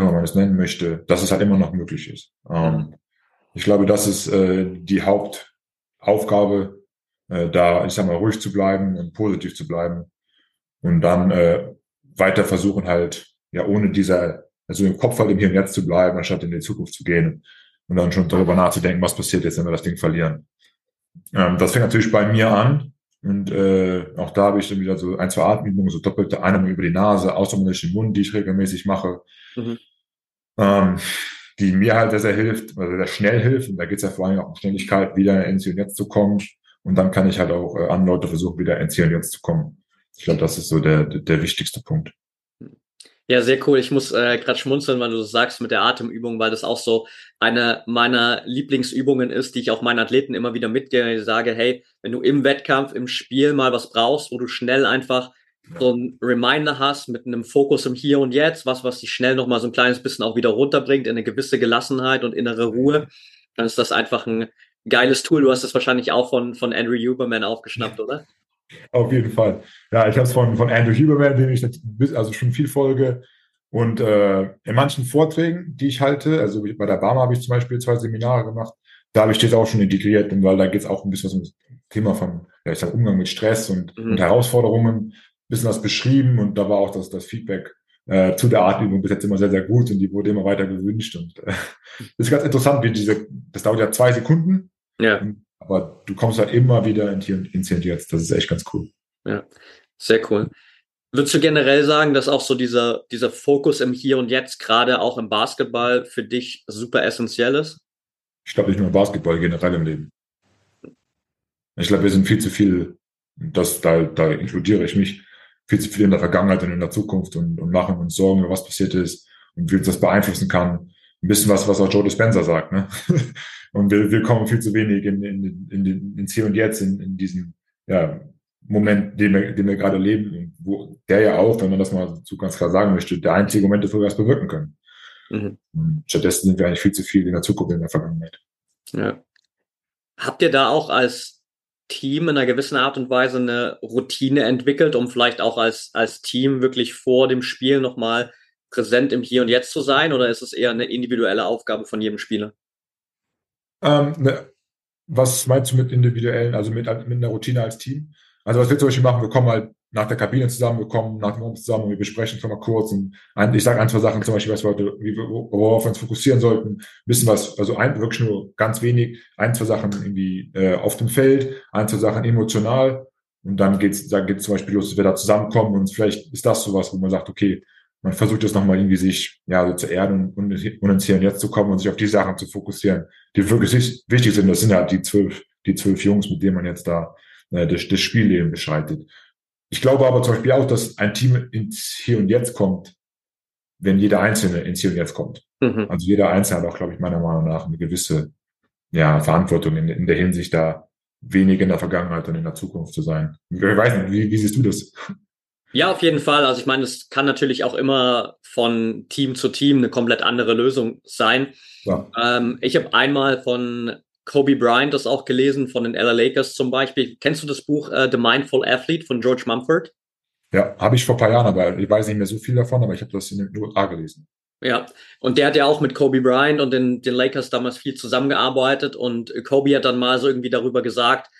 wie man es nennen möchte, dass es halt immer noch möglich ist. Ähm, ich glaube, das ist äh, die Hauptaufgabe, äh, da, ich sag mal, ruhig zu bleiben und positiv zu bleiben und dann äh, weiter versuchen halt, ja, ohne dieser, also im Kopf halt im Hier und Jetzt zu bleiben, anstatt in die Zukunft zu gehen und dann schon darüber nachzudenken, was passiert jetzt, wenn wir das Ding verlieren. Ähm, das fängt natürlich bei mir an und äh, auch da habe ich dann wieder so ein, zwei Atemübungen, so doppelte, eine über die Nase, außerordentlich den Mund, die ich regelmäßig mache. Mhm. Ähm, die mir halt sehr, sehr hilft, also sehr schnell hilft. Und da geht es ja vor allem auch um Schnelligkeit, wieder ins Hier und Jetzt zu kommen. Und dann kann ich halt auch äh, an Leute versuchen, wieder ins Hier und Jetzt zu kommen. Ich glaube, das ist so der, der wichtigste Punkt. Ja, sehr cool. Ich muss äh, gerade schmunzeln, weil du das sagst mit der Atemübung, weil das auch so eine meiner Lieblingsübungen ist, die ich auch meinen Athleten immer wieder mitgehe. Ich sage, hey, wenn du im Wettkampf, im Spiel mal was brauchst, wo du schnell einfach so ein Reminder hast mit einem Fokus im Hier und Jetzt, was, was dich schnell nochmal so ein kleines bisschen auch wieder runterbringt in eine gewisse Gelassenheit und innere Ruhe, dann ist das einfach ein geiles Tool. Du hast es wahrscheinlich auch von, von Andrew Huberman aufgeschnappt, oder? Auf jeden Fall. Ja, ich habe es von, von Andrew Huberman, den ich also schon viel folge. Und äh, in manchen Vorträgen, die ich halte, also bei der Barmer habe ich zum Beispiel zwei Seminare gemacht, da habe ich das auch schon integriert, weil da geht es auch ein bisschen um das Thema von, ja, ich sag, Umgang mit Stress und, mhm. und Herausforderungen bisschen was beschrieben und da war auch das, das Feedback äh, zu der Atemübung bis jetzt immer sehr, sehr gut und die wurde immer weiter gewünscht. Und äh, ist ganz interessant, wie diese, das dauert ja zwei Sekunden. Ja. Aber du kommst halt immer wieder in hier ins Hier und Jetzt. Das ist echt ganz cool. Ja, sehr cool. Würdest du generell sagen, dass auch so dieser, dieser Fokus im Hier und Jetzt, gerade auch im Basketball, für dich super essentiell ist? Ich glaube nicht nur im Basketball, generell im Leben. Ich glaube, wir sind viel zu viel, das, da, da inkludiere ich mich, viel zu viel in der Vergangenheit und in der Zukunft und, und machen uns Sorgen über was passiert ist und wie uns das beeinflussen kann. Ein bisschen was, was auch Joe Dispenza sagt. Ne? Und wir, wir kommen viel zu wenig in, in, in, in, ins Hier und Jetzt, in, in diesen ja, Moment, den wir, den wir gerade leben, wo der ja auch, wenn man das mal so ganz klar sagen möchte, der einzige Moment ist, wo wir was bewirken können. Mhm. Stattdessen sind wir eigentlich viel zu viel in der Zukunft, in der Vergangenheit. Ja. Habt ihr da auch als Team in einer gewissen Art und Weise eine Routine entwickelt, um vielleicht auch als, als Team wirklich vor dem Spiel nochmal präsent im Hier und Jetzt zu sein? Oder ist es eher eine individuelle Aufgabe von jedem Spieler? Ähm, ne, was meinst du mit individuellen, also mit, mit einer Routine als Team? Also was wir zum Beispiel machen, wir kommen halt nach der Kabine zusammengekommen, nach dem Abend zusammen und wir besprechen schon mal kurz und ein, ich sage ein, zwei Sachen zum Beispiel, was wir heute, wir, worauf wir uns fokussieren sollten, wissen was, also ein, wirklich nur ganz wenig, ein, zwei Sachen irgendwie äh, auf dem Feld, ein, zwei Sachen emotional und dann geht's, da geht's zum Beispiel los, dass wir da zusammenkommen und vielleicht ist das sowas, wo man sagt, okay, man versucht jetzt nochmal irgendwie sich ja so zu erden und, und ins Hier und Jetzt zu kommen und sich auf die Sachen zu fokussieren, die wirklich wichtig sind. Das sind ja die zwölf, die zwölf Jungs, mit denen man jetzt da äh, das, das Spielleben beschreitet. Ich glaube aber zum Beispiel auch, dass ein Team ins Hier und Jetzt kommt, wenn jeder Einzelne ins Hier und Jetzt kommt. Mhm. Also jeder Einzelne hat auch, glaube ich, meiner Meinung nach eine gewisse ja, Verantwortung in, in der Hinsicht, da wenig in der Vergangenheit und in der Zukunft zu sein. Ich weiß nicht, wie, wie siehst du das? Ja, auf jeden Fall. Also ich meine, es kann natürlich auch immer von Team zu Team eine komplett andere Lösung sein. Ja. Ähm, ich habe einmal von Kobe Bryant das auch gelesen von den LA Lakers zum Beispiel. Kennst du das Buch uh, The Mindful Athlete von George Mumford? Ja, habe ich vor ein paar Jahren, aber ich weiß nicht mehr so viel davon, aber ich habe das in den USA gelesen. Ja, und der hat ja auch mit Kobe Bryant und den, den Lakers damals viel zusammengearbeitet und Kobe hat dann mal so irgendwie darüber gesagt,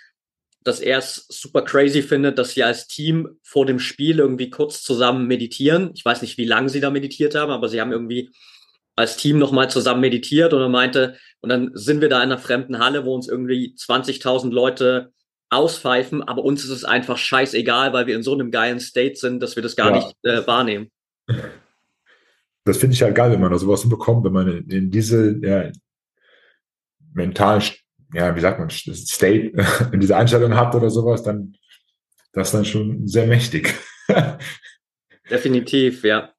dass er es super crazy findet, dass sie als Team vor dem Spiel irgendwie kurz zusammen meditieren. Ich weiß nicht, wie lange sie da meditiert haben, aber sie haben irgendwie als Team nochmal zusammen meditiert und er meinte, und dann sind wir da in einer fremden Halle, wo uns irgendwie 20.000 Leute auspfeifen, aber uns ist es einfach scheißegal, weil wir in so einem geilen State sind, dass wir das gar ja. nicht äh, wahrnehmen. das finde ich halt geil, wenn man da sowas hinbekommt, wenn man in, in diese ja, mentalen, ja, wie sagt man, State, in diese Einstellung hat oder sowas, dann das ist dann schon sehr mächtig. Definitiv, ja.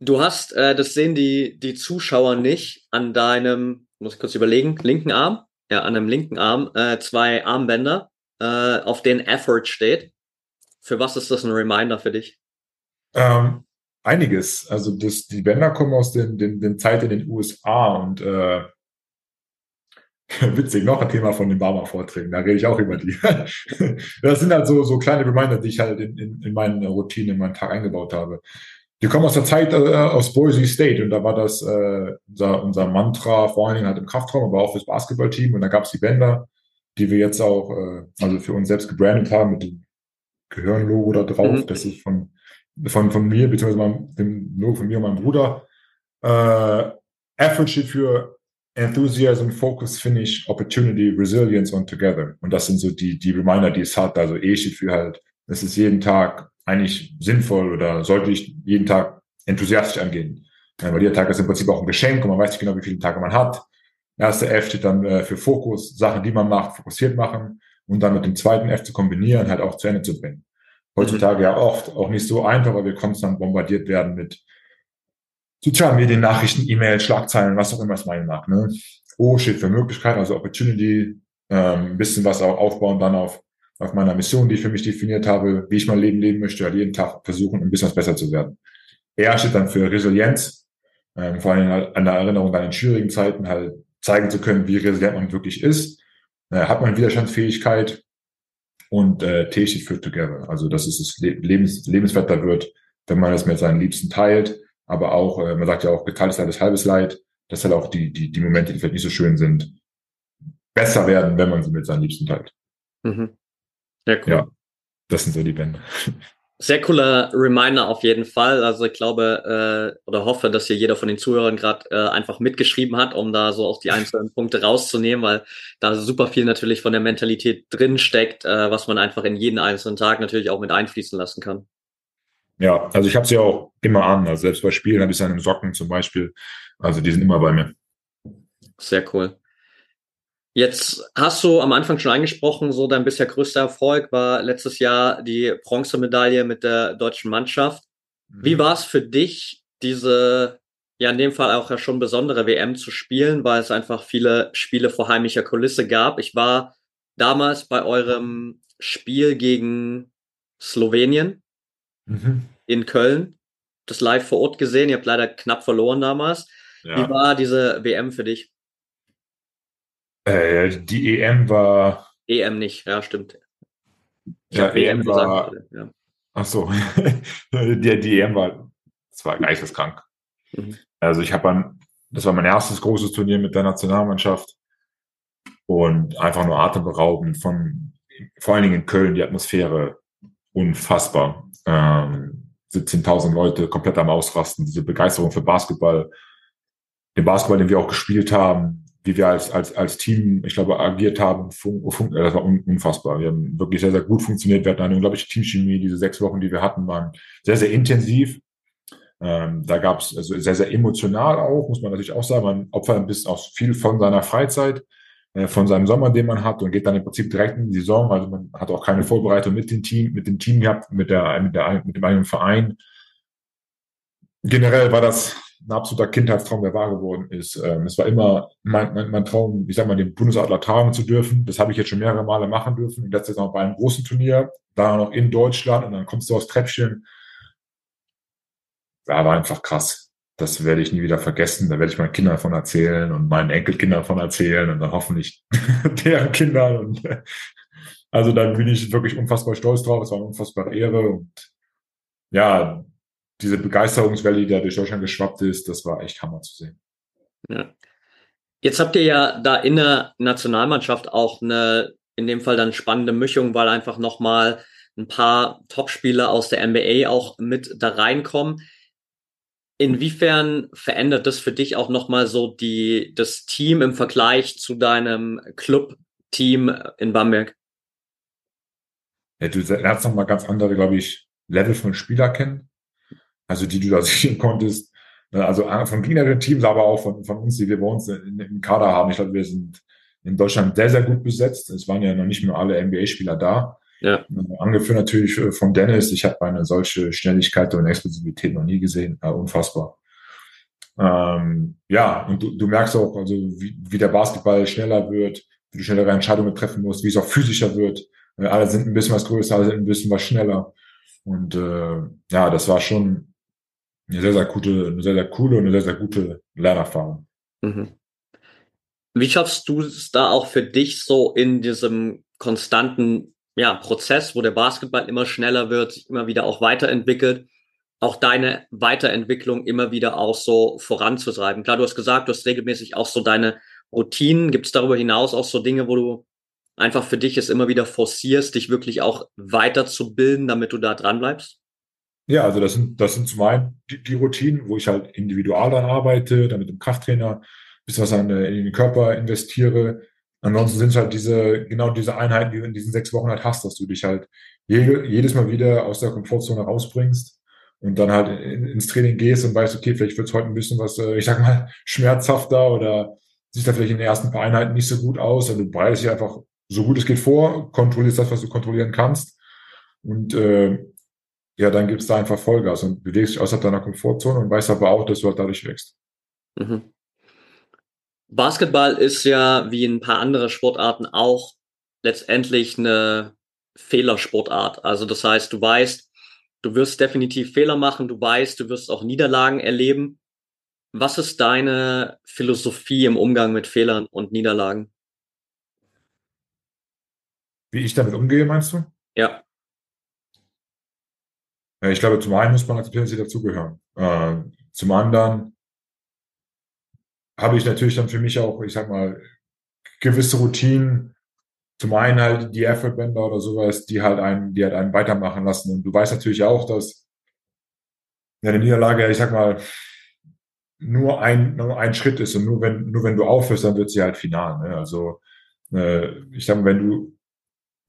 Du hast, äh, das sehen die, die Zuschauer nicht, an deinem, muss ich kurz überlegen, linken Arm, ja, an einem linken Arm, äh, zwei Armbänder, äh, auf denen Effort steht. Für was ist das ein Reminder für dich? Ähm, einiges. Also das, die Bänder kommen aus den, den, den Zeit in den USA und äh, witzig, noch ein Thema von den Barmer-Vorträgen, da rede ich auch über die. das sind halt so, so kleine Reminder, die ich halt in, in, in meine Routine, in meinen Tag eingebaut habe. Die kommen aus der Zeit äh, aus Boise State und da war das äh, unser, unser Mantra, vor allen Dingen halt im Kraftraum, aber auch fürs Basketballteam und da gab es die Bänder, die wir jetzt auch äh, also für uns selbst gebrandet haben mit dem Gehirnlogo da drauf. Mhm. Das ist von von, von mir, beziehungsweise dem Logo von mir und meinem Bruder. Äh, Effort steht für Enthusiasm, Focus, Finish, Opportunity, Resilience und Together. Und das sind so die, die Reminder, die es hat. Also E steht für halt, es ist jeden Tag eigentlich sinnvoll oder sollte ich jeden Tag enthusiastisch angehen. Weil jeder Tag ist im Prinzip auch ein Geschenk und man weiß nicht genau, wie viele Tage man hat. Erste F steht dann äh, für Fokus, Sachen, die man macht, fokussiert machen und dann mit dem zweiten F zu kombinieren, halt auch zu Ende zu bringen heutzutage ja oft auch nicht so einfach, weil wir konstant bombardiert werden mit sozialen Medien, Nachrichten, E-Mails, Schlagzeilen, was auch immer es meinen mag. Ne? O steht für Möglichkeit, also Opportunity, ähm, ein bisschen was auch aufbauen dann auf, auf meiner Mission, die ich für mich definiert habe, wie ich mein Leben leben möchte, halt jeden Tag versuchen, ein bisschen was besser zu werden. R steht dann für Resilienz, ähm, vor allem an der Erinnerung an den schwierigen Zeiten halt zeigen zu können, wie resilient man wirklich ist. Äh, hat man Widerstandsfähigkeit, und äh, T steht für Together. Also dass es das Lebens, lebenswerter wird, wenn man das mit seinen Liebsten teilt. Aber auch, äh, man sagt ja auch, geteiltes Leid ist halbes Leid. Das halt auch die, die, die Momente, die vielleicht nicht so schön sind, besser werden, wenn man sie mit seinen Liebsten teilt. Mhm. Ja, cool. Ja, das sind so die Bände. Sehr cooler Reminder auf jeden Fall. Also ich glaube äh, oder hoffe, dass hier jeder von den Zuhörern gerade äh, einfach mitgeschrieben hat, um da so auch die einzelnen Punkte rauszunehmen, weil da super viel natürlich von der Mentalität drin steckt, äh, was man einfach in jeden einzelnen Tag natürlich auch mit einfließen lassen kann. Ja, also ich habe sie auch immer an. Also selbst bei Spielen habe ich sie an den Socken zum Beispiel. Also die sind immer bei mir. Sehr cool. Jetzt hast du am Anfang schon angesprochen, so dein bisher größter Erfolg war letztes Jahr die Bronzemedaille mit der deutschen Mannschaft. Wie mhm. war es für dich, diese, ja in dem Fall auch ja schon besondere WM zu spielen, weil es einfach viele Spiele vor heimischer Kulisse gab? Ich war damals bei eurem Spiel gegen Slowenien mhm. in Köln, das live vor Ort gesehen. Ihr habt leider knapp verloren damals. Ja. Wie war diese WM für dich? Äh, die EM war. EM nicht, ja, stimmt. Ich ja, EM war. Gesagt, ja. Ach so. die, die EM war, das war geisteskrank. Mhm. Also ich habe das war mein erstes großes Turnier mit der Nationalmannschaft und einfach nur atemberaubend von, vor allen Dingen in Köln, die Atmosphäre unfassbar. Ähm, 17.000 Leute komplett am Ausrasten, diese Begeisterung für Basketball, den Basketball, den wir auch gespielt haben, wie wir als, als, als Team, ich glaube, agiert haben, fun, fun, das war un, unfassbar. Wir haben wirklich sehr, sehr gut funktioniert. Wir hatten eine unglaubliche Teamchemie. Diese sechs Wochen, die wir hatten, waren sehr, sehr intensiv. Ähm, da gab es also sehr, sehr emotional auch, muss man natürlich auch sagen. Man opfert ein bisschen auch viel von seiner Freizeit, von seinem Sommer, den man hat und geht dann im Prinzip direkt in die Saison. Also man hat auch keine Vorbereitung mit dem Team, mit dem Team gehabt, mit der, mit der, mit dem eigenen Verein. Generell war das ein absoluter Kindheitstraum, der wahr geworden ist. Ähm, es war immer mein, mein, mein Traum, ich sag mal, den Bundesadler tragen zu dürfen. Das habe ich jetzt schon mehrere Male machen dürfen. Und letztes Mal bei einem großen Turnier, da noch in Deutschland und dann kommst du aufs Treppchen. Da war einfach krass. Das werde ich nie wieder vergessen. Da werde ich meinen Kindern davon erzählen und meinen Enkelkindern davon erzählen und dann hoffentlich deren Kindern. Und also da bin ich wirklich unfassbar stolz drauf. Es war eine unfassbare Ehre und ja, diese Begeisterungswelle, die da durch Deutschland geschwappt ist, das war echt Hammer zu sehen. Ja. Jetzt habt ihr ja da in der Nationalmannschaft auch eine, in dem Fall dann spannende Mischung, weil einfach nochmal ein paar Topspieler aus der NBA auch mit da reinkommen. Inwiefern verändert das für dich auch nochmal so die, das Team im Vergleich zu deinem Club-Team in Bamberg? Ja, du lernst nochmal ganz andere, glaube ich, Level von Spieler kennen. also die du da sehen konntest. Ne, also von gegnerischen Teams, aber auch von, von uns, die wir bei uns im Kader haben. Ich glaube, wir sind in Deutschland sehr, sehr gut besetzt. Es waren ja noch nicht mehr alle NBA-Spieler da. Ja. Angeführt natürlich äh, von Dennis. Ich habe eine solche Schnelligkeit und Explosivität noch nie gesehen. Äh, unfassbar. Ähm, ja, und du, du merkst auch, also wie, wie der Basketball schneller wird, wie du schnellere Entscheidungen treffen musst, wie es auch physischer wird. Äh, alle sind ein bisschen was größer, alle sind ein bisschen was schneller. Und äh, ja, das war schon eine sehr, sehr gute, eine sehr, sehr coole und eine sehr, sehr gute Lernerfahrung. Mhm. Wie schaffst du es da auch für dich so in diesem konstanten ja, Prozess, wo der Basketball immer schneller wird, sich immer wieder auch weiterentwickelt, auch deine Weiterentwicklung immer wieder auch so voranzutreiben? Klar, du hast gesagt, du hast regelmäßig auch so deine Routinen. Gibt es darüber hinaus auch so Dinge, wo du einfach für dich es immer wieder forcierst, dich wirklich auch weiterzubilden, damit du da dran bleibst? Ja, also das sind, das sind zum einen die, die Routinen, wo ich halt individual dann arbeite, dann mit dem Krafttrainer, bisschen was an, in den Körper investiere. Ansonsten sind es halt diese, genau diese Einheiten, die du in diesen sechs Wochen halt hast, dass du dich halt jede, jedes Mal wieder aus der Komfortzone rausbringst und dann halt ins Training gehst und weißt, okay, vielleicht wird es heute ein bisschen was, äh, ich sag mal, schmerzhafter oder sieht da vielleicht in den ersten paar Einheiten nicht so gut aus. Also du bereitest dich einfach so gut es geht vor, kontrollierst das, was du kontrollieren kannst. Und äh, ja, dann gibt's da einfach Vollgas und bewegst dich außerhalb deiner Komfortzone und weißt aber auch, dass du halt dadurch wächst. Mhm. Basketball ist ja wie ein paar andere Sportarten auch letztendlich eine Fehlersportart. Also das heißt, du weißt, du wirst definitiv Fehler machen, du weißt, du wirst auch Niederlagen erleben. Was ist deine Philosophie im Umgang mit Fehlern und Niederlagen? Wie ich damit umgehe, meinst du? Ja. Ich glaube, zum einen muss man akzeptieren, dass sie dazugehören. Äh, zum anderen habe ich natürlich dann für mich auch, ich sag mal, gewisse Routinen. Zum einen halt die Effort-Bänder oder sowas, die halt einen, die halt einen weitermachen lassen. Und du weißt natürlich auch, dass eine Niederlage, ich sag mal, nur ein, nur ein Schritt ist und nur wenn, nur wenn du aufhörst, dann wird sie halt final. Ne? Also äh, ich sag mal, wenn du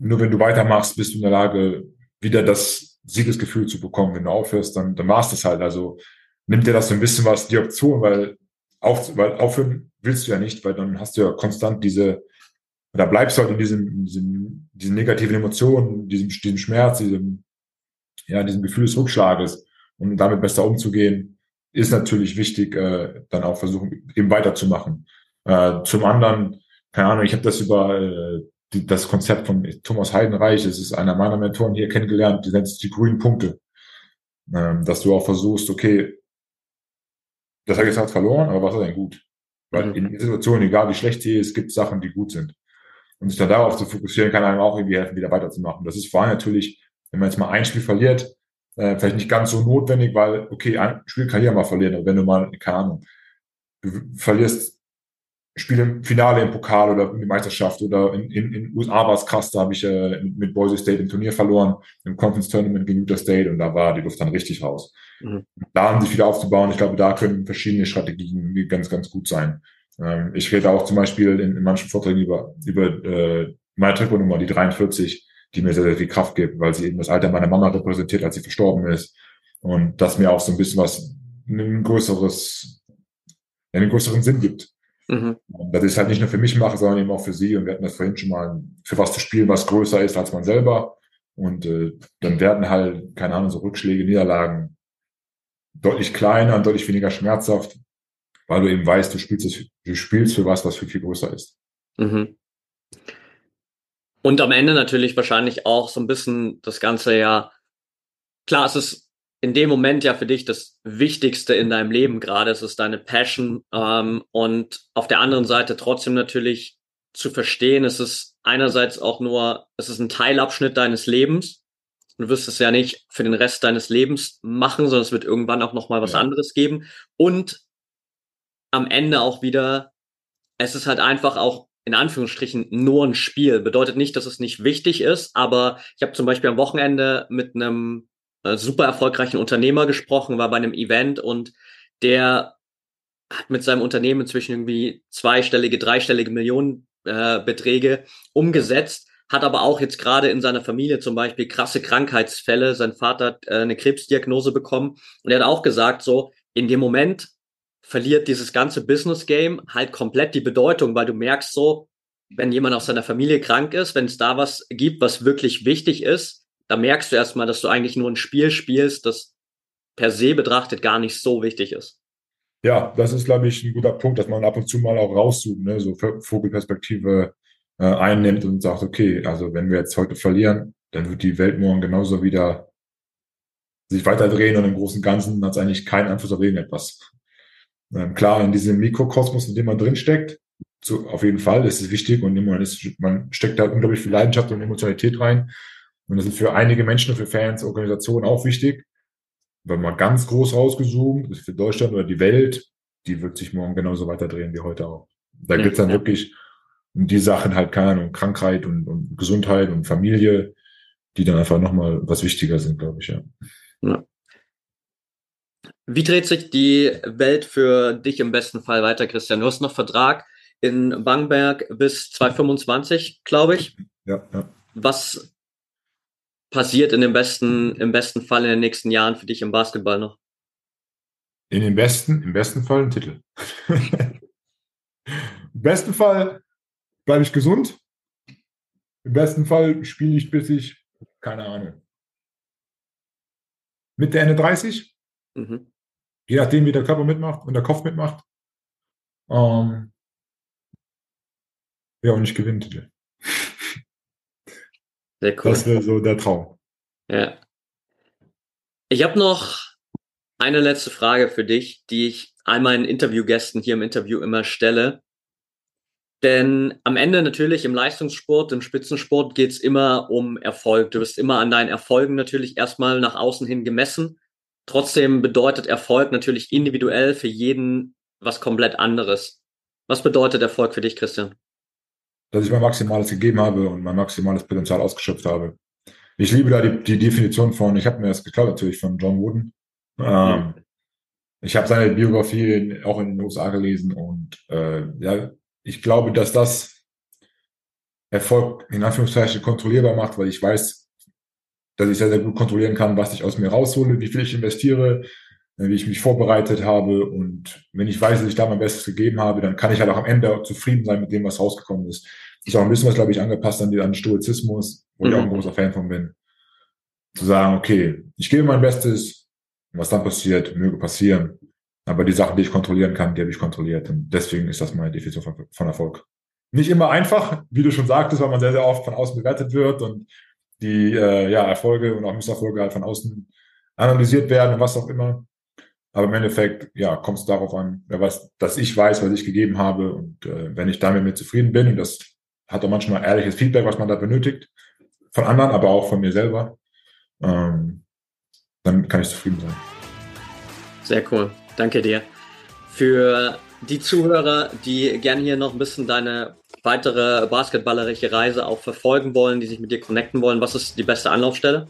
nur wenn du weitermachst, bist du in der Lage, wieder das Siegesgefühl zu bekommen. Wenn du aufhörst, dann, dann war's das halt. Also nimmt dir das so ein bisschen was die Option, weil, auf, weil aufhören willst du ja nicht, weil dann hast du ja konstant diese, da bleibst du halt in diesem, diesem, diesen negativen Emotionen, diesem, diesem Schmerz, diesem, ja, diesem Gefühl des Rückschlages. Und damit besser umzugehen, ist natürlich wichtig, äh, dann auch versuchen, eben weiterzumachen. Äh, zum anderen, keine Ahnung, ich habe das über äh, die, das Konzept von Thomas Heidenreich, es ist einer meiner Mentoren hier kennengelernt, die nennt sich die grünen Punkte. Ähm, dass du auch versuchst, okay, das hat jetzt halt verloren, aber was ist denn gut? Weil in Situationen, egal wie schlecht sie ist, gibt es Sachen, die gut sind. Und sich dann darauf zu fokussieren, kann einem auch irgendwie helfen, wieder weiterzumachen. Das ist vor allem natürlich, wenn man jetzt mal ein Spiel verliert, äh, vielleicht nicht ganz so notwendig, weil, okay, ein Spiel kann ja mal verlieren, aber wenn du mal, keine Ahnung, du verlierst Spiele im Finale im Pokal oder in der Meisterschaft oder in, in USA war es krass, da habe ich äh, mit, mit Boise State im Turnier verloren, im Conference Tournament gegen Utah State und da war die Luft dann richtig raus. Mhm. Da haben sich wieder aufzubauen. Ich glaube, da können verschiedene Strategien ganz, ganz gut sein. Ähm, ich rede auch zum Beispiel in, in manchen Vorträgen über, über äh, meine Trikotnummer, die 43, die mir sehr, sehr viel Kraft gibt, weil sie eben das Alter meiner Mama repräsentiert, als sie verstorben ist. Und das mir auch so ein bisschen was, ein größeres, einen größeren Sinn gibt. Mhm. Dass ich es halt nicht nur für mich mache, sondern eben auch für sie. Und wir hatten das vorhin schon mal, für was zu spielen, was größer ist als man selber. Und äh, dann werden halt, keine Ahnung, so Rückschläge, Niederlagen deutlich kleiner und deutlich weniger schmerzhaft, weil du eben weißt, du spielst, es, du spielst für was, was viel, viel größer ist. Mhm. Und am Ende natürlich wahrscheinlich auch so ein bisschen das Ganze ja, klar, es ist in dem Moment ja für dich das Wichtigste in deinem Leben gerade. Es ist deine Passion ähm, und auf der anderen Seite trotzdem natürlich zu verstehen, es ist einerseits auch nur, es ist ein Teilabschnitt deines Lebens. Du wirst es ja nicht für den Rest deines Lebens machen, sondern es wird irgendwann auch noch mal was ja. anderes geben. Und am Ende auch wieder, es ist halt einfach auch in Anführungsstrichen nur ein Spiel. Bedeutet nicht, dass es nicht wichtig ist, aber ich habe zum Beispiel am Wochenende mit einem äh, super erfolgreichen Unternehmer gesprochen, war bei einem Event und der hat mit seinem Unternehmen inzwischen irgendwie zweistellige, dreistellige Millionenbeträge äh, umgesetzt, hat aber auch jetzt gerade in seiner Familie zum Beispiel krasse Krankheitsfälle. Sein Vater hat äh, eine Krebsdiagnose bekommen und er hat auch gesagt, so in dem Moment verliert dieses ganze Business Game halt komplett die Bedeutung, weil du merkst so, wenn jemand aus seiner Familie krank ist, wenn es da was gibt, was wirklich wichtig ist, da merkst du erstmal, dass du eigentlich nur ein Spiel spielst, das per se betrachtet gar nicht so wichtig ist. Ja, das ist, glaube ich, ein guter Punkt, dass man ab und zu mal auch rauszoomt, ne? so Vogelperspektive äh, einnimmt und sagt, okay, also wenn wir jetzt heute verlieren, dann wird die Welt morgen genauso wieder sich weiterdrehen und im Großen und Ganzen hat es eigentlich keinen Einfluss auf irgendetwas. Ähm, klar, in diesem Mikrokosmos, in dem man drinsteckt, zu, auf jeden Fall ist es wichtig und man, ist, man steckt da unglaublich viel Leidenschaft und Emotionalität rein. Und das ist für einige Menschen, für Fans, Organisationen auch wichtig. Wenn man ganz groß rausgezoomt, ist für Deutschland oder die Welt, die wird sich morgen genauso weiterdrehen wie heute auch. Da ja, geht's dann ja. wirklich um die Sachen halt, keine Ahnung, Krankheit und, und Gesundheit und Familie, die dann einfach nochmal was wichtiger sind, glaube ich, ja. ja. Wie dreht sich die Welt für dich im besten Fall weiter, Christian? Du hast noch Vertrag in Bangberg bis 2025, glaube ich. Ja, ja. Was passiert in dem besten, im besten Fall in den nächsten Jahren für dich im Basketball noch? In dem besten, im besten Fall ein Titel. Im besten Fall bleibe ich gesund. Im besten Fall spiele ich bis ich, keine Ahnung, Mitte, Ende 30. Mhm. Je nachdem, wie der Körper mitmacht und der Kopf mitmacht. Ähm, ja, und ich gewinne Titel. Sehr cool. Das wäre so der Traum. Ja. Ich habe noch eine letzte Frage für dich, die ich all meinen Interviewgästen hier im Interview immer stelle. Denn am Ende natürlich im Leistungssport, im Spitzensport geht es immer um Erfolg. Du wirst immer an deinen Erfolgen natürlich erstmal nach außen hin gemessen. Trotzdem bedeutet Erfolg natürlich individuell für jeden was komplett anderes. Was bedeutet Erfolg für dich, Christian? Dass ich mein Maximales gegeben habe und mein maximales Potenzial ausgeschöpft habe. Ich liebe da die, die Definition von, ich habe mir das geklaut natürlich von John Wooden. Ähm, ich habe seine Biografie auch in den USA gelesen und äh, ja, ich glaube, dass das Erfolg in Anführungszeichen kontrollierbar macht, weil ich weiß, dass ich sehr, sehr gut kontrollieren kann, was ich aus mir raushole, wie viel ich investiere, wie ich mich vorbereitet habe. Und wenn ich weiß, dass ich da mein Bestes gegeben habe, dann kann ich halt auch am Ende zufrieden sein mit dem, was rausgekommen ist. Ist auch ein bisschen was, glaube ich, angepasst an den Stoizismus, wo mhm. ich auch ein mhm. großer Fan von bin. Zu sagen, okay, ich gebe mein Bestes, was dann passiert, möge passieren. Aber die Sachen, die ich kontrollieren kann, die habe ich kontrolliert. Und deswegen ist das meine Definition von, von Erfolg. Nicht immer einfach, wie du schon sagtest, weil man sehr, sehr oft von außen bewertet wird und die äh, ja, Erfolge und auch Misserfolge halt von außen analysiert werden und was auch immer. Aber im Endeffekt, ja, kommt es darauf an, wer weiß, dass ich weiß, was ich gegeben habe. Und äh, wenn ich damit mit zufrieden bin, und das hat auch manchmal ehrliches Feedback, was man da benötigt, von anderen, aber auch von mir selber, ähm, dann kann ich zufrieden sein. Sehr cool. Danke dir. Für die Zuhörer, die gerne hier noch ein bisschen deine weitere basketballerische Reise auch verfolgen wollen, die sich mit dir connecten wollen, was ist die beste Anlaufstelle?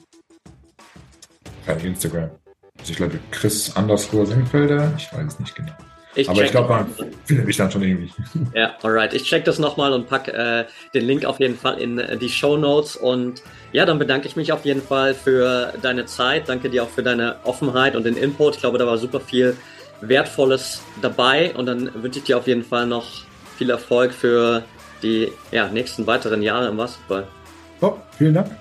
Instagram. Also ich glaube Chris underscore Sengfelder, ich weiß es nicht genau. Ich Aber ich glaube, man findet mich dann schon irgendwie. Ja, alright. Ich check das nochmal und pack äh, den Link auf jeden Fall in äh, die Show Notes. Und ja, dann bedanke ich mich auf jeden Fall für deine Zeit. Danke dir auch für deine Offenheit und den Input. Ich glaube, da war super viel Wertvolles dabei. Und dann wünsche ich dir auf jeden Fall noch viel Erfolg für die ja, nächsten weiteren Jahre im Basketball. Oh, vielen Dank.